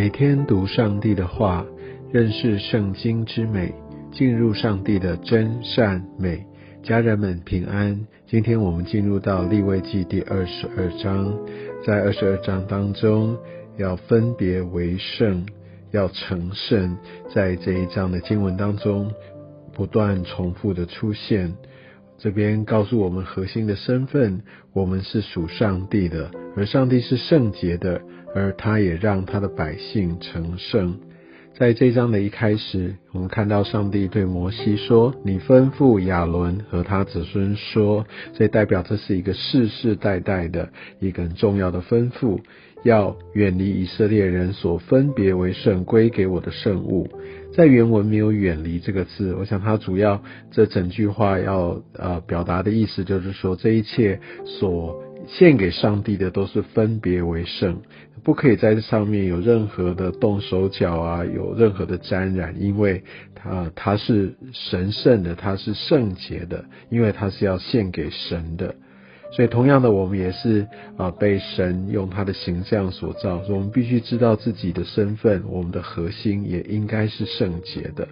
每天读上帝的话，认识圣经之美，进入上帝的真善美。家人们平安。今天我们进入到立位记第二十二章，在二十二章当中，要分别为圣，要成圣，在这一章的经文当中不断重复的出现。这边告诉我们核心的身份，我们是属上帝的，而上帝是圣洁的。而他也让他的百姓成圣。在这章的一开始，我们看到上帝对摩西说：“你吩咐亚伦和他子孙说，这代表这是一个世世代代的一个很重要的吩咐，要远离以色列人所分别为圣归给我的圣物。”在原文没有“远离”这个字，我想他主要这整句话要呃表达的意思就是说，这一切所。献给上帝的都是分别为圣，不可以在这上面有任何的动手脚啊，有任何的沾染，因为它它是神圣的，它是圣洁的，因为它是要献给神的。所以同样的，我们也是啊，被神用他的形象所造，我们必须知道自己的身份，我们的核心也应该是圣洁的。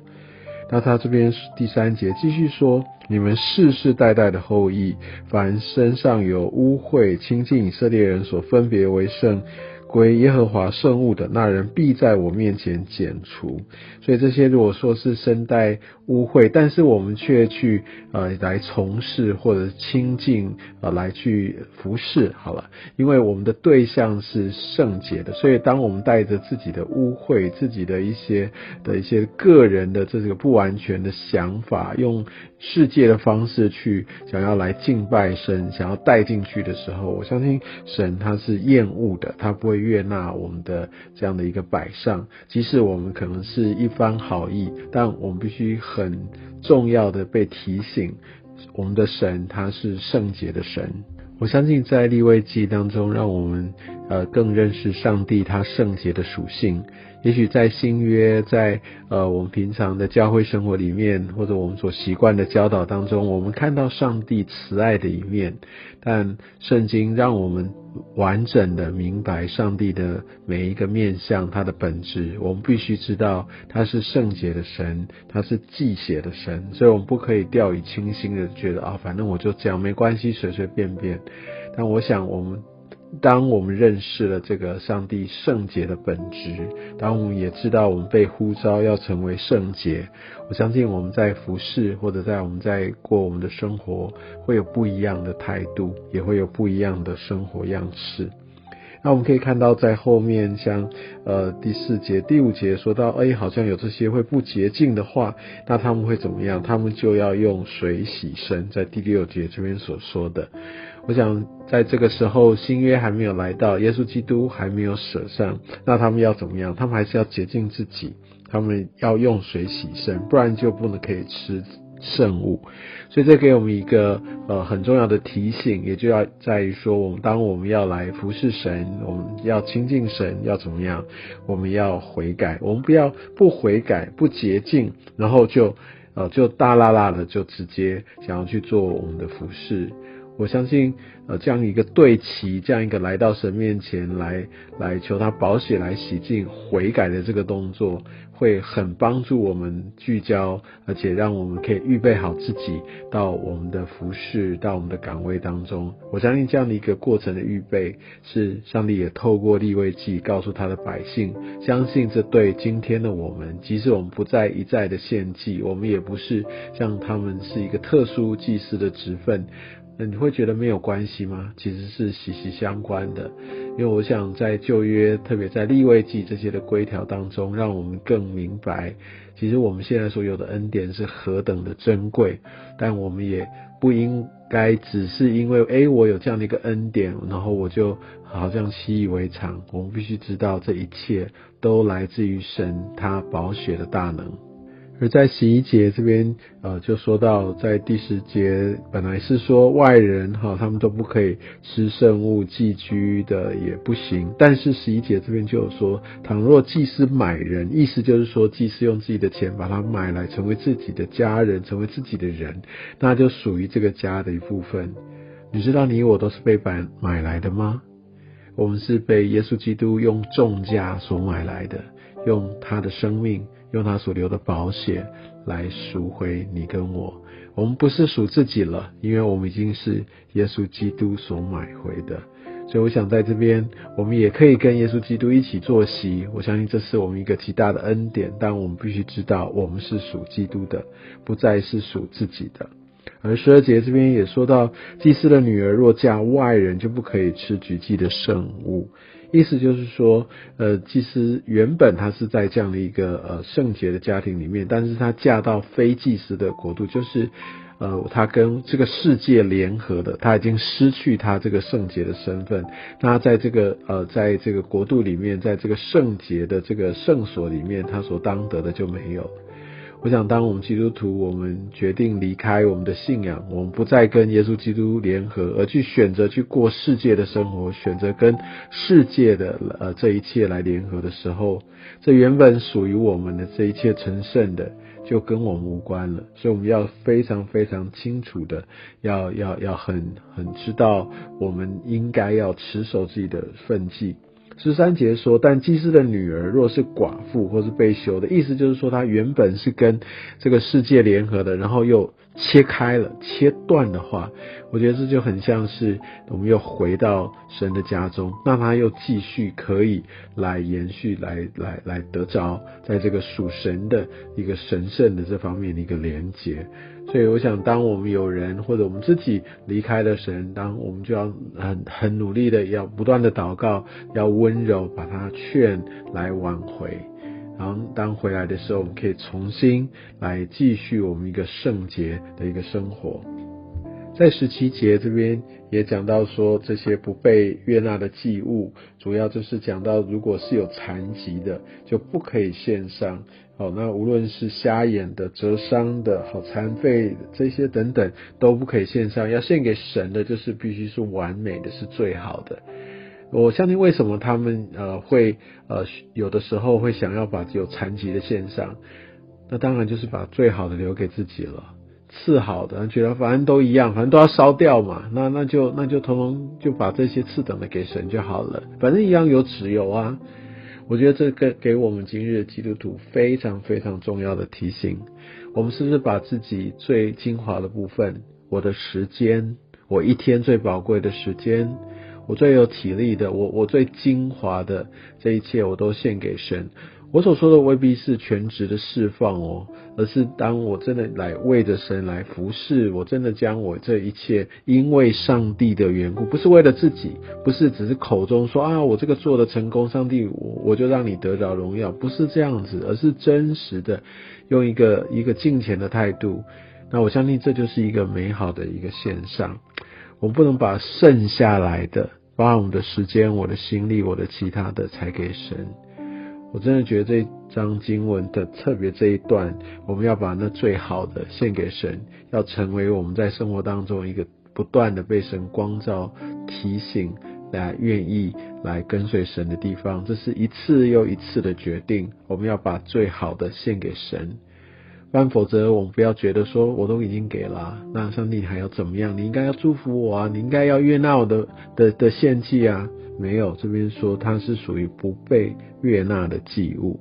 那他这边第三节继续说：你们世世代代的后裔，凡身上有污秽，亲近以色列人所分别为圣。归耶和华圣物的那人必在我面前剪除。所以这些如果说是身带污秽，但是我们却去呃来从事或者亲近呃来去服侍，好了，因为我们的对象是圣洁的，所以当我们带着自己的污秽、自己的一些的一些个人的这个不完全的想法，用世界的方式去想要来敬拜神，想要带进去的时候，我相信神他是厌恶的，他不会。悦纳我们的这样的一个摆上，即使我们可能是一番好意，但我们必须很重要的被提醒，我们的神他是圣洁的神。我相信在立位记当中，让我们呃更认识上帝他圣洁的属性。也许在新约，在呃我们平常的教会生活里面，或者我们所习惯的教导当中，我们看到上帝慈爱的一面。但圣经让我们完整的明白上帝的每一个面相，他的本质。我们必须知道他是圣洁的神，他是祭血的神，所以我们不可以掉以轻心的觉得啊，反正我就这样没关系，随随便便。但我想我们。当我们认识了这个上帝圣洁的本质，当我们也知道我们被呼召要成为圣洁，我相信我们在服侍或者在我们在过我们的生活，会有不一样的态度，也会有不一样的生活样式。那我们可以看到，在后面像呃第四节、第五节说到，哎，好像有这些会不洁净的话，那他们会怎么样？他们就要用水洗身，在第六节这边所说的。我想在这个时候，新约还没有来到，耶稣基督还没有舍上，那他们要怎么样？他们还是要洁净自己，他们要用水洗身，不然就不能可以吃。圣物，所以这给我们一个呃很重要的提醒，也就要在于说，我们当我们要来服侍神，我们要亲近神，要怎么样？我们要悔改，我们不要不悔改、不洁净，然后就呃就大啦啦的就直接想要去做我们的服侍。我相信，呃，这样一个对齐，这样一个来到神面前来来求他保险来洗净悔改的这个动作，会很帮助我们聚焦，而且让我们可以预备好自己到我们的服饰，到我们的岗位当中。我相信这样的一个过程的预备，是上帝也透过立位记告诉他的百姓，相信这对今天的我们，即使我们不再一再的献祭，我们也不是像他们是一个特殊祭司的职分。那你会觉得没有关系吗？其实是息息相关的，因为我想在旧约，特别在立位记这些的规条当中，让我们更明白，其实我们现在所有的恩典是何等的珍贵。但我们也不应该只是因为，哎，我有这样的一个恩典，然后我就好像习以为常。我们必须知道，这一切都来自于神他宝血的大能。而在十一节这边，呃，就说到在第十节，本来是说外人哈，他们都不可以吃圣物寄居的也不行。但是十一节这边就有说，倘若祭司买人，意思就是说祭司用自己的钱把他买来，成为自己的家人，成为自己的人，那就属于这个家的一部分。你知道你我都是被买买来的吗？我们是被耶稣基督用重价所买来的，用他的生命，用他所留的宝血来赎回你跟我。我们不是属自己了，因为我们已经是耶稣基督所买回的。所以我想在这边，我们也可以跟耶稣基督一起坐席。我相信这是我们一个极大的恩典，但我们必须知道，我们是属基督的，不再是属自己的。而十二节这边也说到，祭司的女儿若嫁外人，就不可以吃举祭的圣物。意思就是说，呃，祭司原本他是在这样的一个呃圣洁的家庭里面，但是他嫁到非祭司的国度，就是。呃，他跟这个世界联合的，他已经失去他这个圣洁的身份。那在这个呃，在这个国度里面，在这个圣洁的这个圣所里面，他所当得的就没有。我想，当我们基督徒，我们决定离开我们的信仰，我们不再跟耶稣基督联合，而去选择去过世界的生活，选择跟世界的呃这一切来联合的时候，这原本属于我们的这一切成圣的。就跟我们无关了，所以我们要非常非常清楚的，要要要很很知道，我们应该要持守自己的份际。十三节说，但祭司的女儿若是寡妇或是被休的，意思就是说，她原本是跟这个世界联合的，然后又。切开了，切断的话，我觉得这就很像是我们又回到神的家中，那他又继续可以来延续，来来来得着在这个属神的一个神圣的这方面的一个连接。所以，我想，当我们有人或者我们自己离开了神，当我们就要很很努力的要不断的祷告，要温柔把他劝来挽回。然后当回来的时候，我们可以重新来继续我们一个圣洁的一个生活。在十七节这边也讲到说，这些不被悦纳的祭物，主要就是讲到，如果是有残疾的，就不可以献上。好，那无论是瞎眼的、折伤的、好残废这些等等，都不可以献上。要献给神的，就是必须是完美的，是最好的。我相信为什么他们呃会呃有的时候会想要把有残疾的献上，那当然就是把最好的留给自己了，次好的觉得反正都一样，反正都要烧掉嘛，那那就那就通通就把这些次等的给神就好了，反正一样有纸油啊。我觉得这个给我们今日基督徒非常非常重要的提醒，我们是不是把自己最精华的部分，我的时间，我一天最宝贵的时间。我最有体力的，我我最精华的这一切，我都献给神。我所说的未必是全职的释放哦，而是当我真的来为着神来服侍，我真的将我这一切，因为上帝的缘故，不是为了自己，不是只是口中说啊，我这个做的成功，上帝我我就让你得着荣耀，不是这样子，而是真实的用一个一个敬虔的态度。那我相信这就是一个美好的一个线上，我不能把剩下来的。把我们的时间、我的心力、我的其他的，才给神。我真的觉得这张经文的特别这一段，我们要把那最好的献给神，要成为我们在生活当中一个不断的被神光照、提醒、来愿意来跟随神的地方。这是一次又一次的决定，我们要把最好的献给神。但否则，我们不要觉得说我都已经给了，那上帝还要怎么样？你应该要祝福我啊，你应该要悦纳我的的的献祭啊。没有，这边说它是属于不被悦纳的祭物，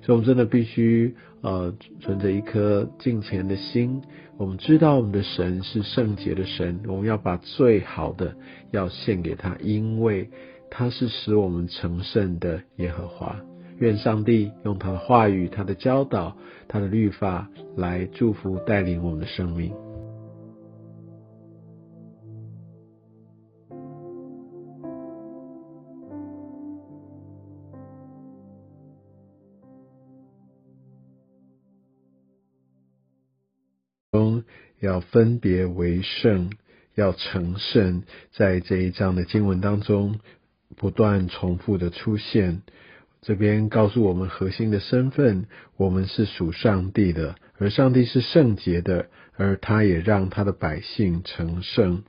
所以我们真的必须呃存着一颗敬虔的心。我们知道我们的神是圣洁的神，我们要把最好的要献给他，因为他是使我们成圣的耶和华。愿上帝用他的话语、他的教导、他的律法来祝福带领我们的生命。中要分别为圣，要成圣，在这一章的经文当中不断重复的出现。这边告诉我们核心的身份，我们是属上帝的，而上帝是圣洁的，而他也让他的百姓成圣。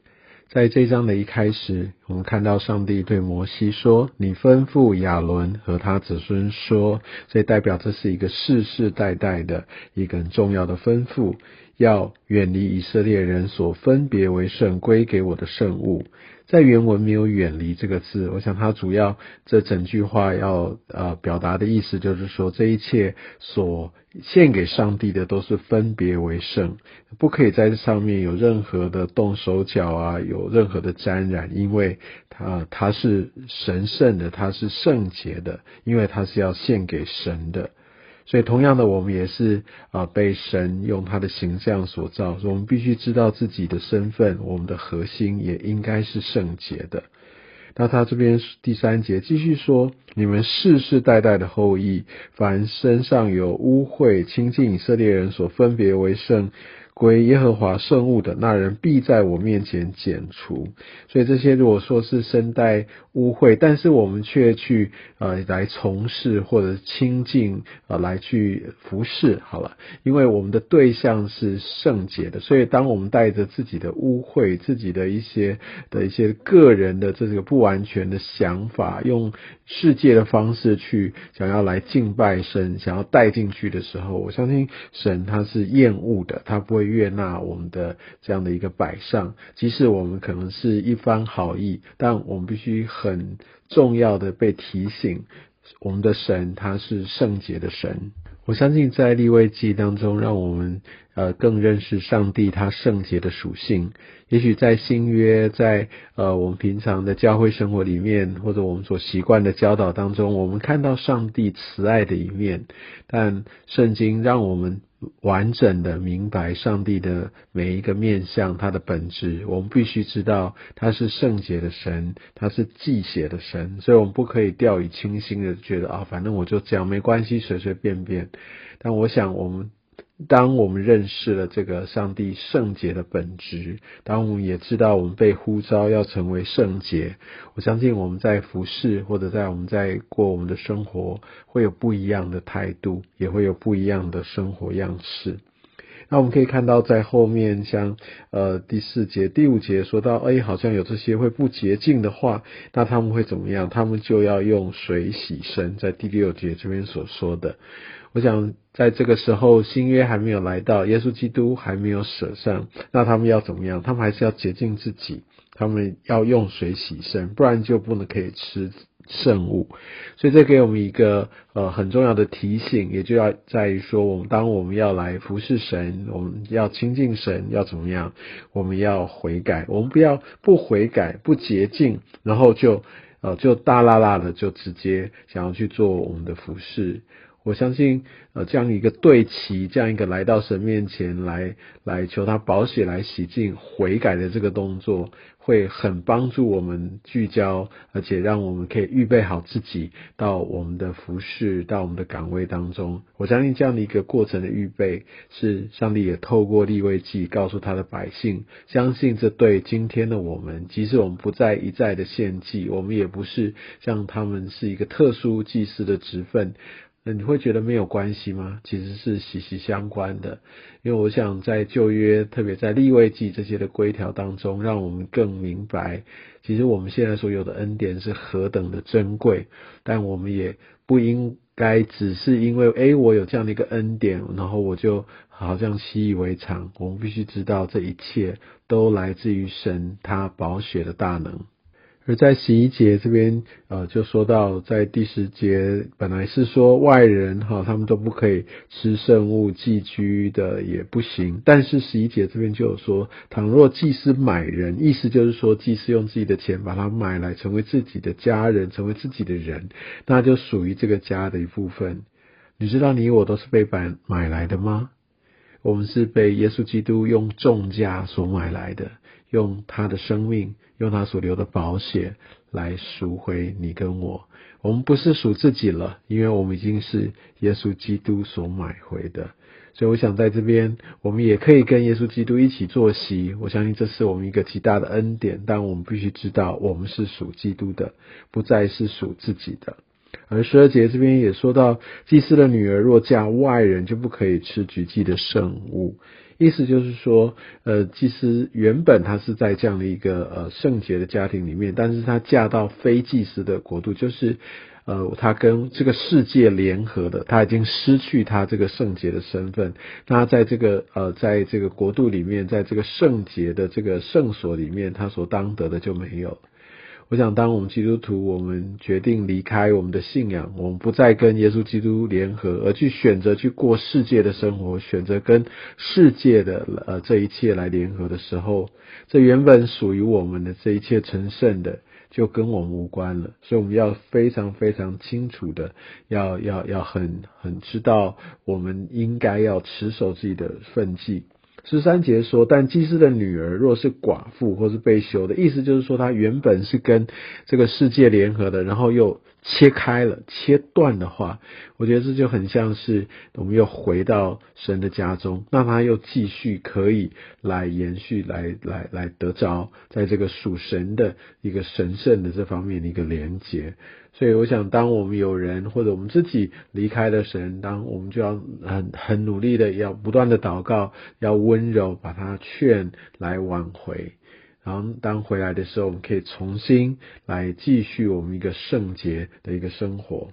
在这章的一开始，我们看到上帝对摩西说：“你吩咐亚伦和他子孙说。”这代表这是一个世世代代的一个很重要的吩咐。要远离以色列人所分别为圣归给我的圣物。在原文没有“远离”这个字，我想它主要这整句话要呃表达的意思就是说，这一切所献给上帝的都是分别为圣，不可以在这上面有任何的动手脚啊，有任何的沾染，因为它它是神圣的，它是圣洁的，因为它是要献给神的。所以，同样的，我们也是啊，被神用他的形象所造。我们必须知道自己的身份，我们的核心也应该是圣洁的。那他这边第三节继续说：你们世世代代的后裔，凡身上有污秽、亲近以色列人所分别为圣。归耶和华圣物的那人必在我面前剪除。所以这些如果说是身带污秽，但是我们却去呃来从事或者亲近呃来去服侍，好了，因为我们的对象是圣洁的，所以当我们带着自己的污秽、自己的一些的一些个人的这个不完全的想法，用世界的方式去想要来敬拜神，想要带进去的时候，我相信神他是厌恶的，他不会。悦纳我们的这样的一个摆上，即使我们可能是一番好意，但我们必须很重要的被提醒，我们的神他是圣洁的神。我相信在立位记当中，让我们呃更认识上帝他圣洁的属性。也许在新约，在呃我们平常的教会生活里面，或者我们所习惯的教导当中，我们看到上帝慈爱的一面。但圣经让我们完整的明白上帝的每一个面向，他的本质。我们必须知道他是圣洁的神，他是祭血的神，所以我们不可以掉以轻心的觉得啊，反正我就这样没关系，随随便便。但我想，我们当我们认识了这个上帝圣洁的本质，当我们也知道我们被呼召要成为圣洁，我相信我们在服侍或者在我们在过我们的生活，会有不一样的态度，也会有不一样的生活样式。那我们可以看到，在后面像呃第四节、第五节说到，哎，好像有这些会不洁净的话，那他们会怎么样？他们就要用水洗身，在第六节这边所说的。我想在这个时候，新约还没有来到，耶稣基督还没有舍上，那他们要怎么样？他们还是要洁净自己，他们要用水洗身，不然就不能可以吃。圣物，所以这给我们一个呃很重要的提醒，也就要在于说，我们当我们要来服侍神，我们要亲近神，要怎么样？我们要悔改，我们不要不悔改、不洁净，然后就呃就大辣辣的就直接想要去做我们的服侍。我相信，呃，这样一个对齐，这样一个来到神面前来来求他保险来洗净悔改的这个动作，会很帮助我们聚焦，而且让我们可以预备好自己到我们的服饰，到我们的岗位当中。我相信这样的一个过程的预备，是上帝也透过立位记告诉他的百姓，相信这对今天的我们，即使我们不再一再的献祭，我们也不是像他们是一个特殊祭司的职分。那你会觉得没有关系吗？其实是息息相关的，因为我想在旧约，特别在立位记这些的规条当中，让我们更明白，其实我们现在所有的恩典是何等的珍贵。但我们也不应该只是因为，哎，我有这样的一个恩典，然后我就好像习以为常。我们必须知道，这一切都来自于神他宝血的大能。而在十一节这边，呃，就说到在第十节，本来是说外人哈，他们都不可以吃圣物寄居的也不行。但是十一节这边就有说，倘若祭司买人，意思就是说祭司用自己的钱把他买来，成为自己的家人，成为自己的人，那就属于这个家的一部分。你知道你我都是被买买来的吗？我们是被耶稣基督用重价所买来的，用他的生命。用他所留的宝血来赎回你跟我，我们不是赎自己了，因为我们已经是耶稣基督所买回的。所以我想在这边，我们也可以跟耶稣基督一起坐席。我相信这是我们一个极大的恩典，但我们必须知道，我们是属基督的，不再是属自己的。而十二节这边也说到，祭司的女儿若嫁外人，就不可以吃举祭的圣物。意思就是说，呃，祭司原本他是在这样的一个呃圣洁的家庭里面，但是他嫁到非祭司的国度，就是呃，他跟这个世界联合的，他已经失去他这个圣洁的身份。那在这个呃，在这个国度里面，在这个圣洁的这个圣所里面，他所当得的就没有。我想，当我们基督徒，我们决定离开我们的信仰，我们不再跟耶稣基督联合，而去选择去过世界的生活，选择跟世界的呃这一切来联合的时候，这原本属于我们的这一切成圣的，就跟我们无关了。所以我们要非常非常清楚的，要要要很很知道，我们应该要持守自己的分际。十三节说，但祭司的女儿若是寡妇或是被休的，意思就是说，她原本是跟这个世界联合的，然后又切开了、切断的话，我觉得这就很像是我们又回到神的家中，那他又继续可以来延续、来来来得着在这个属神的一个神圣的这方面的一个连接。所以，我想，当我们有人或者我们自己离开了神，当我们就要很很努力的，要不断的祷告，要温柔把他劝来挽回。当回来的时候，我们可以重新来继续我们一个圣洁的一个生活。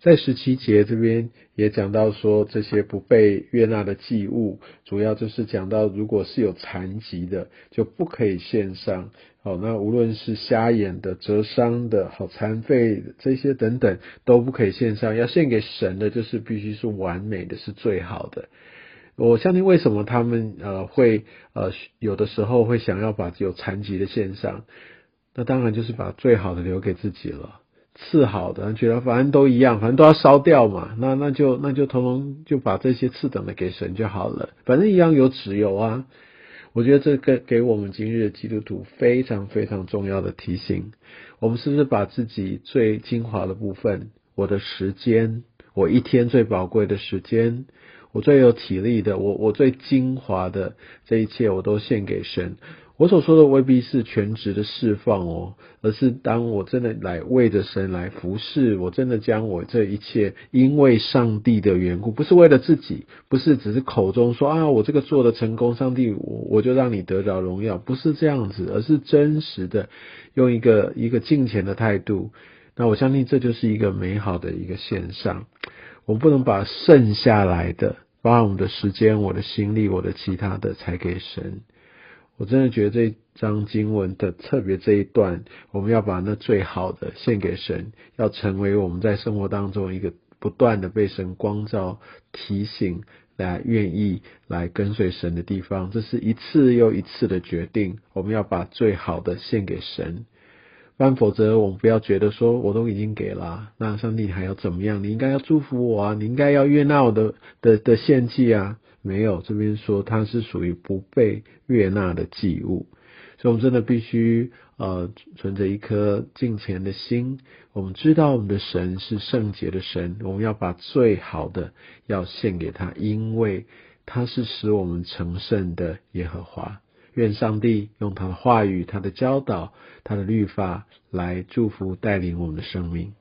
在十七节这边也讲到说，这些不被悦纳的祭物，主要就是讲到，如果是有残疾的，就不可以献上。好，那无论是瞎眼的、折伤的、好残废这些等等，都不可以献上。要献给神的，就是必须是完美的，是最好的。我相信为什么他们呃会呃有的时候会想要把有残疾的献上，那当然就是把最好的留给自己了。次好的，觉得反正都一样，反正都要烧掉嘛，那那就那就通通就把这些次等的给神就好了，反正一样有纸油啊。我觉得这个给我们今日的基督徒非常非常重要的提醒。我们是不是把自己最精华的部分，我的时间，我一天最宝贵的时间，我最有体力的，我我最精华的这一切，我都献给神。我所说的未必是全职的释放哦，而是当我真的来为着神来服侍，我真的将我这一切因为上帝的缘故，不是为了自己，不是只是口中说啊，我这个做的成功，上帝我我就让你得着荣耀，不是这样子，而是真实的用一个一个敬虔的态度。那我相信这就是一个美好的一个线上，我们不能把剩下来的，把我们的时间、我的心力、我的其他的，才给神。我真的觉得这张经文的特别这一段，我们要把那最好的献给神，要成为我们在生活当中一个不断的被神光照、提醒、来愿意来跟随神的地方。这是一次又一次的决定，我们要把最好的献给神。不然否则，我们不要觉得说我都已经给了，那上帝还要怎么样？你应该要祝福我啊，你应该要悦纳我的的的献祭啊。没有，这边说它是属于不被悦纳的祭物，所以我们真的必须呃存着一颗敬虔的心。我们知道我们的神是圣洁的神，我们要把最好的要献给他，因为他是使我们成圣的耶和华。愿上帝用他的话语、他的教导、他的律法来祝福带领我们的生命。